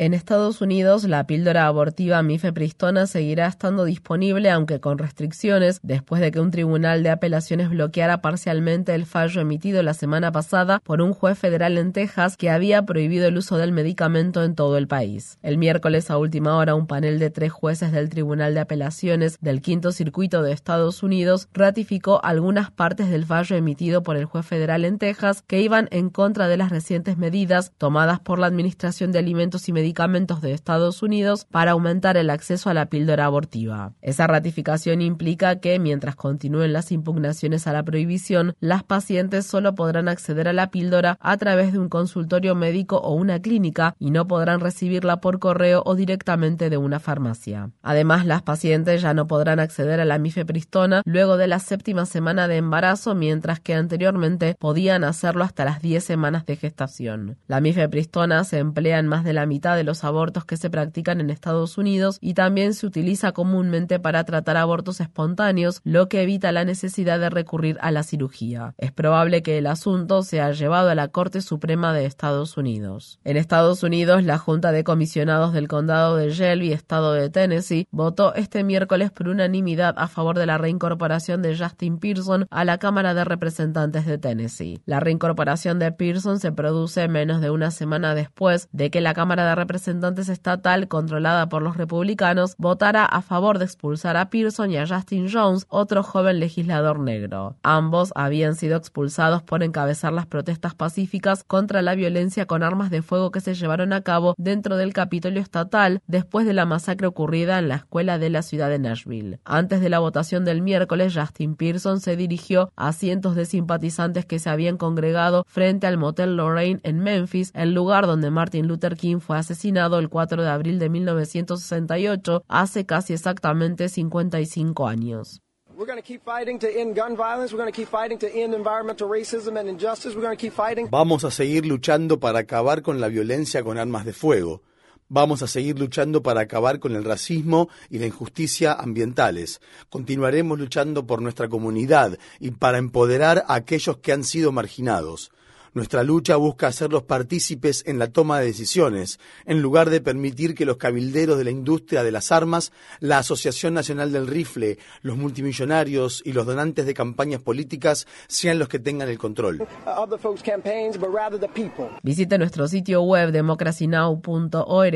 En Estados Unidos, la píldora abortiva mifepristona seguirá estando disponible, aunque con restricciones, después de que un tribunal de apelaciones bloqueara parcialmente el fallo emitido la semana pasada por un juez federal en Texas que había prohibido el uso del medicamento en todo el país. El miércoles a última hora, un panel de tres jueces del Tribunal de Apelaciones del Quinto Circuito de Estados Unidos ratificó algunas partes del fallo emitido por el juez federal en Texas que iban en contra de las recientes medidas tomadas por la Administración de Alimentos y Medicamentos de Estados Unidos para aumentar el acceso a la píldora abortiva. Esa ratificación implica que, mientras continúen las impugnaciones a la prohibición, las pacientes solo podrán acceder a la píldora a través de un consultorio médico o una clínica y no podrán recibirla por correo o directamente de una farmacia. Además, las pacientes ya no podrán acceder a la mifepristona luego de la séptima semana de embarazo, mientras que anteriormente podían hacerlo hasta las 10 semanas de gestación. La mifepristona se emplea en más de la mitad de los abortos que se practican en Estados Unidos y también se utiliza comúnmente para tratar abortos espontáneos, lo que evita la necesidad de recurrir a la cirugía. Es probable que el asunto sea llevado a la Corte Suprema de Estados Unidos. En Estados Unidos, la Junta de Comisionados del Condado de Shelby, Estado de Tennessee, votó este miércoles por unanimidad a favor de la reincorporación de Justin Pearson a la Cámara de Representantes de Tennessee. La reincorporación de Pearson se produce menos de una semana después de que la Cámara de representantes estatal controlada por los republicanos votara a favor de expulsar a Pearson y a Justin Jones, otro joven legislador negro. Ambos habían sido expulsados por encabezar las protestas pacíficas contra la violencia con armas de fuego que se llevaron a cabo dentro del Capitolio estatal después de la masacre ocurrida en la escuela de la ciudad de Nashville. Antes de la votación del miércoles, Justin Pearson se dirigió a cientos de simpatizantes que se habían congregado frente al motel Lorraine en Memphis, el lugar donde Martin Luther King fue asesinado asesinado el 4 de abril de 1968, hace casi exactamente 55 años. Vamos a seguir luchando para acabar con la violencia con armas de fuego. Vamos a seguir luchando para acabar con el racismo y la injusticia ambientales. Continuaremos luchando por nuestra comunidad y para empoderar a aquellos que han sido marginados. Nuestra lucha busca hacerlos partícipes en la toma de decisiones, en lugar de permitir que los cabilderos de la industria de las armas, la Asociación Nacional del Rifle, los multimillonarios y los donantes de campañas políticas sean los que tengan el control. Visite nuestro sitio web democracynow.org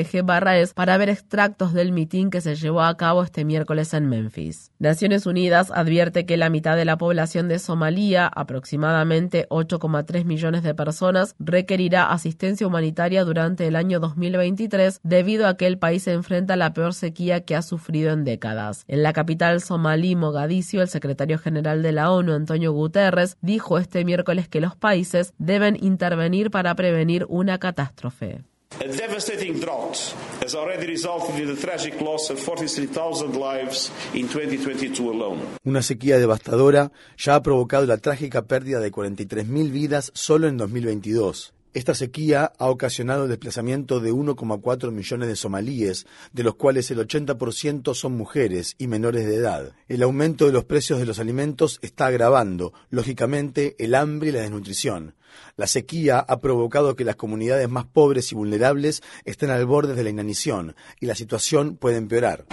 es para ver extractos del mitin que se llevó a cabo este miércoles en Memphis. Naciones Unidas advierte que la mitad de la población de Somalia, aproximadamente 8,3 millones de personas requerirá asistencia humanitaria durante el año 2023 debido a que el país se enfrenta a la peor sequía que ha sufrido en décadas. En la capital somalí, Mogadiscio, el secretario general de la ONU, Antonio Guterres, dijo este miércoles que los países deben intervenir para prevenir una catástrofe. A devastating drought has already resulted in the tragic loss of 43,000 lives in 2022 alone. Una sequía devastadora ya ha provocado la trágica pérdida de 43.000 vidas solo en 2022. Esta sequía ha ocasionado el desplazamiento de 1,4 millones de somalíes, de los cuales el 80% son mujeres y menores de edad. El aumento de los precios de los alimentos está agravando, lógicamente, el hambre y la desnutrición. La sequía ha provocado que las comunidades más pobres y vulnerables estén al borde de la inanición y la situación puede empeorar.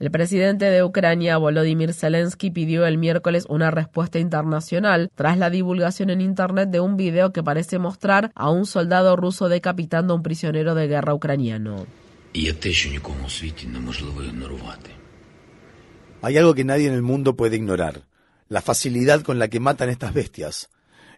El presidente de Ucrania, Volodymyr Zelensky, pidió el miércoles una respuesta internacional tras la divulgación en Internet de un video que parece mostrar a un soldado ruso decapitando a un prisionero de guerra ucraniano. Hay algo que nadie en el mundo puede ignorar, la facilidad con la que matan estas bestias.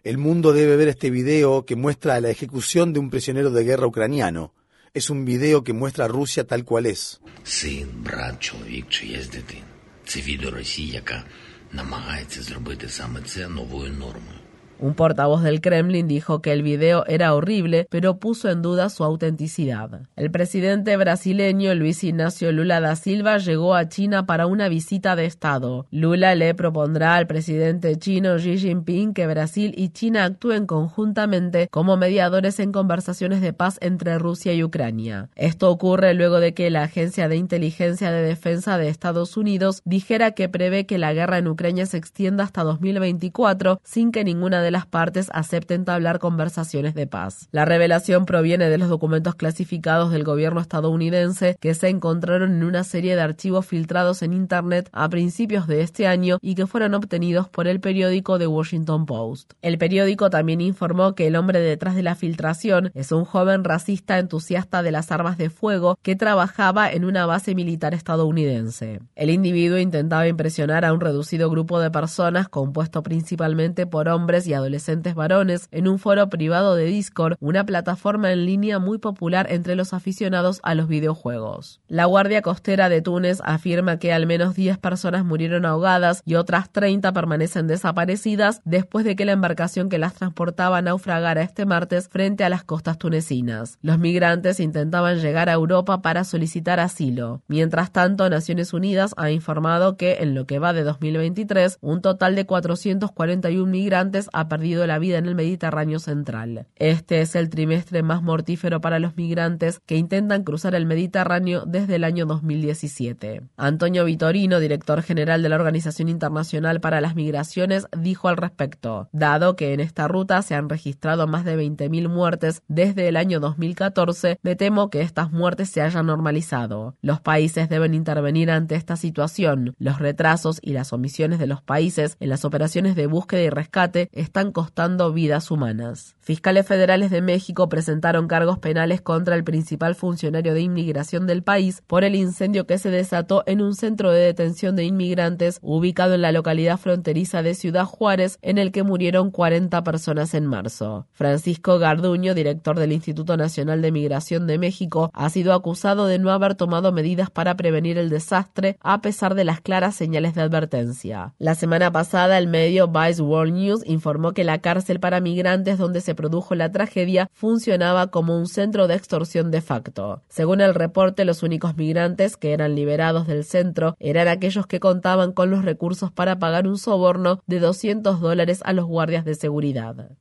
El mundo debe ver este video que muestra la ejecución de un prisionero de guerra ucraniano Es un video que muestra a Rusia tal cual es. Син, брат, чоловік чи є дитина. Це відео Росії, яка намагається зробити саме це новою нормою. Un portavoz del Kremlin dijo que el video era horrible, pero puso en duda su autenticidad. El presidente brasileño Luis Ignacio Lula da Silva llegó a China para una visita de Estado. Lula le propondrá al presidente chino Xi Jinping que Brasil y China actúen conjuntamente como mediadores en conversaciones de paz entre Rusia y Ucrania. Esto ocurre luego de que la Agencia de Inteligencia de Defensa de Estados Unidos dijera que prevé que la guerra en Ucrania se extienda hasta 2024 sin que ninguna de las partes acepten entablar conversaciones de paz. La revelación proviene de los documentos clasificados del gobierno estadounidense que se encontraron en una serie de archivos filtrados en Internet a principios de este año y que fueron obtenidos por el periódico The Washington Post. El periódico también informó que el hombre detrás de la filtración es un joven racista entusiasta de las armas de fuego que trabajaba en una base militar estadounidense. El individuo intentaba impresionar a un reducido grupo de personas compuesto principalmente por hombres y adolescentes varones en un foro privado de Discord, una plataforma en línea muy popular entre los aficionados a los videojuegos. La Guardia Costera de Túnez afirma que al menos 10 personas murieron ahogadas y otras 30 permanecen desaparecidas después de que la embarcación que las transportaba naufragara este martes frente a las costas tunecinas. Los migrantes intentaban llegar a Europa para solicitar asilo. Mientras tanto, Naciones Unidas ha informado que en lo que va de 2023, un total de 441 migrantes ha perdido la vida en el Mediterráneo central. Este es el trimestre más mortífero para los migrantes que intentan cruzar el Mediterráneo desde el año 2017. Antonio Vitorino, director general de la Organización Internacional para las Migraciones, dijo al respecto, dado que en esta ruta se han registrado más de 20.000 muertes desde el año 2014, me temo que estas muertes se hayan normalizado. Los países deben intervenir ante esta situación. Los retrasos y las omisiones de los países en las operaciones de búsqueda y rescate están costando vidas humanas. Fiscales federales de México presentaron cargos penales contra el principal funcionario de inmigración del país por el incendio que se desató en un centro de detención de inmigrantes ubicado en la localidad fronteriza de Ciudad Juárez, en el que murieron 40 personas en marzo. Francisco Garduño, director del Instituto Nacional de Migración de México, ha sido acusado de no haber tomado medidas para prevenir el desastre a pesar de las claras señales de advertencia. La semana pasada, el medio Vice World News informó que la cárcel para migrantes donde se produjo la tragedia funcionaba como un centro de extorsión de facto. Según el reporte, los únicos migrantes que eran liberados del centro eran aquellos que contaban con los recursos para pagar un soborno de 200 dólares a los guardias de seguridad.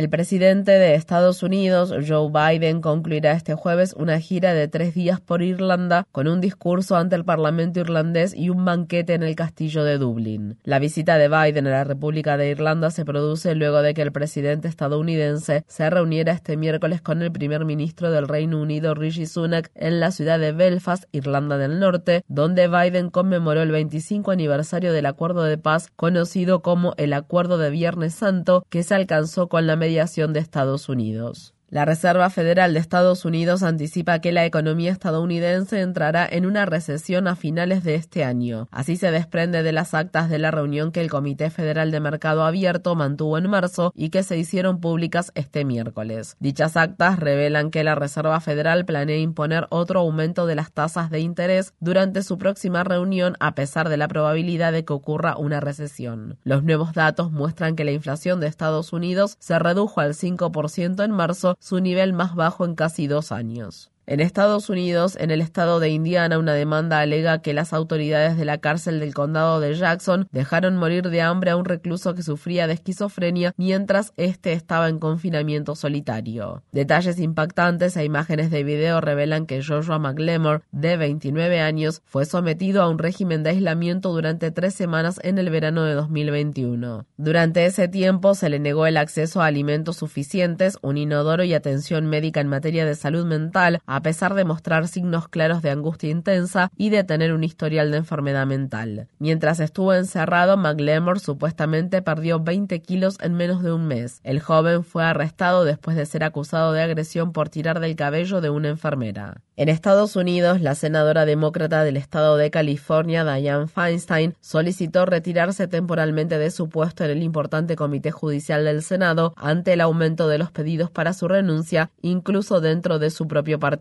El presidente de Estados Unidos, Joe Biden, concluirá este jueves una gira de tres días por Irlanda con un discurso ante el Parlamento irlandés y un banquete en el castillo de Dublín. La visita de Biden a la República de Irlanda se produce luego de que el presidente estadounidense se reuniera este miércoles con el primer ministro del Reino Unido, Rishi Sunak, en la ciudad de Belfast, Irlanda del Norte, donde Biden conmemoró el 25 aniversario del acuerdo de paz conocido como el Acuerdo de Viernes Santo que se alcanzó con la mediación de Estados Unidos. La Reserva Federal de Estados Unidos anticipa que la economía estadounidense entrará en una recesión a finales de este año. Así se desprende de las actas de la reunión que el Comité Federal de Mercado Abierto mantuvo en marzo y que se hicieron públicas este miércoles. Dichas actas revelan que la Reserva Federal planea imponer otro aumento de las tasas de interés durante su próxima reunión a pesar de la probabilidad de que ocurra una recesión. Los nuevos datos muestran que la inflación de Estados Unidos se redujo al 5% en marzo su nivel más bajo en casi dos años. En Estados Unidos, en el estado de Indiana, una demanda alega que las autoridades de la cárcel del condado de Jackson dejaron morir de hambre a un recluso que sufría de esquizofrenia mientras éste estaba en confinamiento solitario. Detalles impactantes e imágenes de video revelan que Joshua McLemore, de 29 años, fue sometido a un régimen de aislamiento durante tres semanas en el verano de 2021. Durante ese tiempo se le negó el acceso a alimentos suficientes, un inodoro y atención médica en materia de salud mental, a pesar de mostrar signos claros de angustia intensa y de tener un historial de enfermedad mental. Mientras estuvo encerrado, McLemore supuestamente perdió 20 kilos en menos de un mes. El joven fue arrestado después de ser acusado de agresión por tirar del cabello de una enfermera. En Estados Unidos, la senadora demócrata del estado de California, Dianne Feinstein, solicitó retirarse temporalmente de su puesto en el importante comité judicial del Senado ante el aumento de los pedidos para su renuncia, incluso dentro de su propio partido.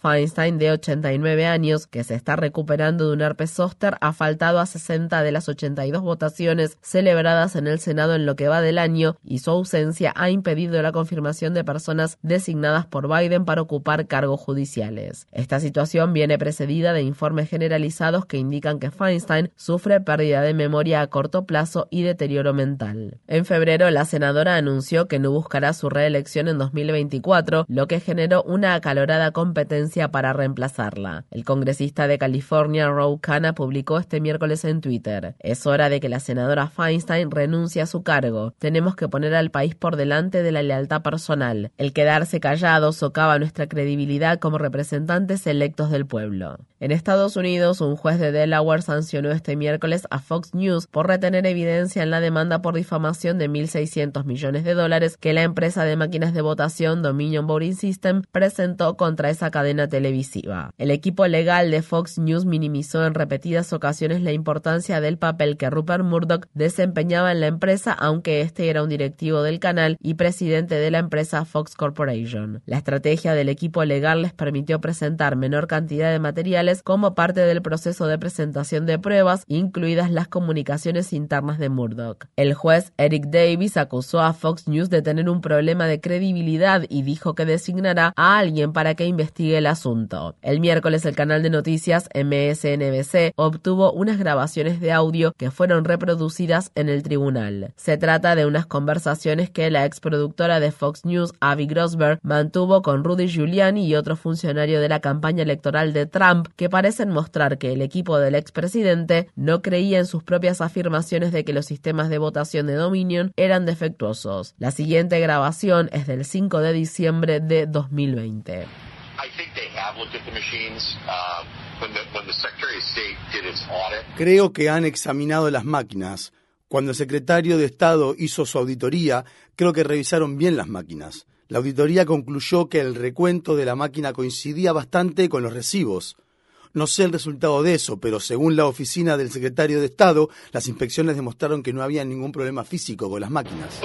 Feinstein, de 89 años, que se está recuperando de un herpes zóster, ha faltado a 60 de las 82 votaciones celebradas en el Senado en lo que va del año y su ausencia ha impedido la confirmación de personas designadas por Biden para ocupar cargos judiciales. Esta situación viene precedida de informes generalizados que indican que Feinstein sufre pérdida de memoria a corto plazo y deterioro mental. En febrero, la senadora anunció que no buscará su reelección en 2024, lo que generó una acalorada competencia para reemplazarla. El congresista de California, Ro Khanna, publicó este miércoles en Twitter: Es hora de que la senadora Feinstein renuncie a su cargo. Tenemos que poner al país por delante de la lealtad personal. El quedarse callado socava nuestra credibilidad como representante electos del pueblo. En Estados Unidos, un juez de Delaware sancionó este miércoles a Fox News por retener evidencia en la demanda por difamación de 1.600 millones de dólares que la empresa de máquinas de votación Dominion Voting System presentó contra esa cadena televisiva. El equipo legal de Fox News minimizó en repetidas ocasiones la importancia del papel que Rupert Murdoch desempeñaba en la empresa, aunque este era un directivo del canal y presidente de la empresa Fox Corporation. La estrategia del equipo legal les permitió presentar menor cantidad de materiales como parte del proceso de presentación de pruebas, incluidas las comunicaciones internas de Murdoch. El juez Eric Davis acusó a Fox News de tener un problema de credibilidad y dijo que designará a alguien para que investigue el asunto. El miércoles el canal de noticias MSNBC obtuvo unas grabaciones de audio que fueron reproducidas en el tribunal. Se trata de unas conversaciones que la exproductora de Fox News, Avi Grossberg, mantuvo con Rudy Giuliani y otros funcionarios de la campaña electoral de Trump que parecen mostrar que el equipo del expresidente no creía en sus propias afirmaciones de que los sistemas de votación de Dominion eran defectuosos. La siguiente grabación es del 5 de diciembre de 2020. Creo que han examinado las máquinas. Cuando el secretario de Estado hizo su auditoría, creo que revisaron bien las máquinas. La auditoría concluyó que el recuento de la máquina coincidía bastante con los recibos. No sé el resultado de eso, pero según la oficina del secretario de Estado, las inspecciones demostraron que no había ningún problema físico con las máquinas.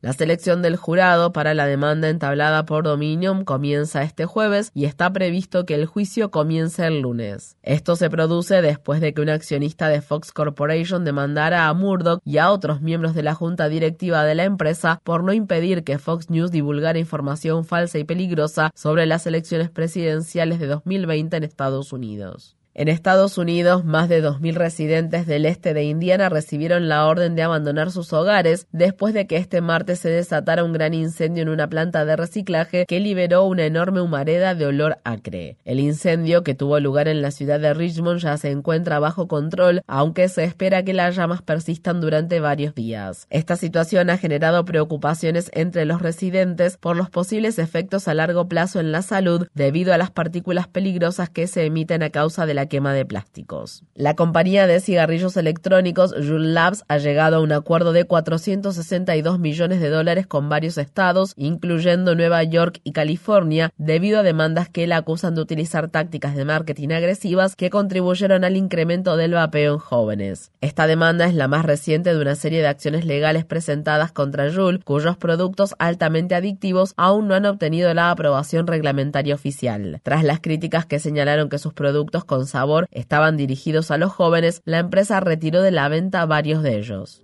La selección del jurado para la demanda entablada por Dominion comienza este jueves y está previsto que el juicio comience el lunes. Esto se produce después de que un accionista de Fox Corporation demandara a Murdoch y a otros miembros de la junta directiva de la empresa por no impedir que Fox News divulgara información falsa y peligrosa sobre las elecciones presidenciales de 2020 en Estados Unidos. En Estados Unidos, más de 2.000 residentes del este de Indiana recibieron la orden de abandonar sus hogares después de que este martes se desatara un gran incendio en una planta de reciclaje que liberó una enorme humareda de olor acre. El incendio, que tuvo lugar en la ciudad de Richmond, ya se encuentra bajo control, aunque se espera que las llamas persistan durante varios días. Esta situación ha generado preocupaciones entre los residentes por los posibles efectos a largo plazo en la salud debido a las partículas peligrosas que se emiten a causa de la quema de plásticos. La compañía de cigarrillos electrónicos Juul Labs ha llegado a un acuerdo de 462 millones de dólares con varios estados, incluyendo Nueva York y California, debido a demandas que la acusan de utilizar tácticas de marketing agresivas que contribuyeron al incremento del vapeo en jóvenes. Esta demanda es la más reciente de una serie de acciones legales presentadas contra Juul, cuyos productos altamente adictivos aún no han obtenido la aprobación reglamentaria oficial. Tras las críticas que señalaron que sus productos con sabor estaban dirigidos a los jóvenes, la empresa retiró de la venta varios de ellos.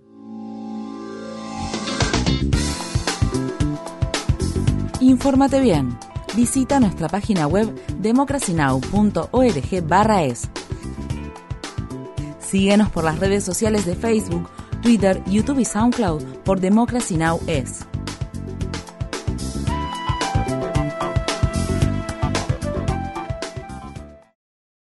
Infórmate bien. Visita nuestra página web democracynow.org/es. Síguenos por las redes sociales de Facebook, Twitter, YouTube y SoundCloud por Democracy Now! es.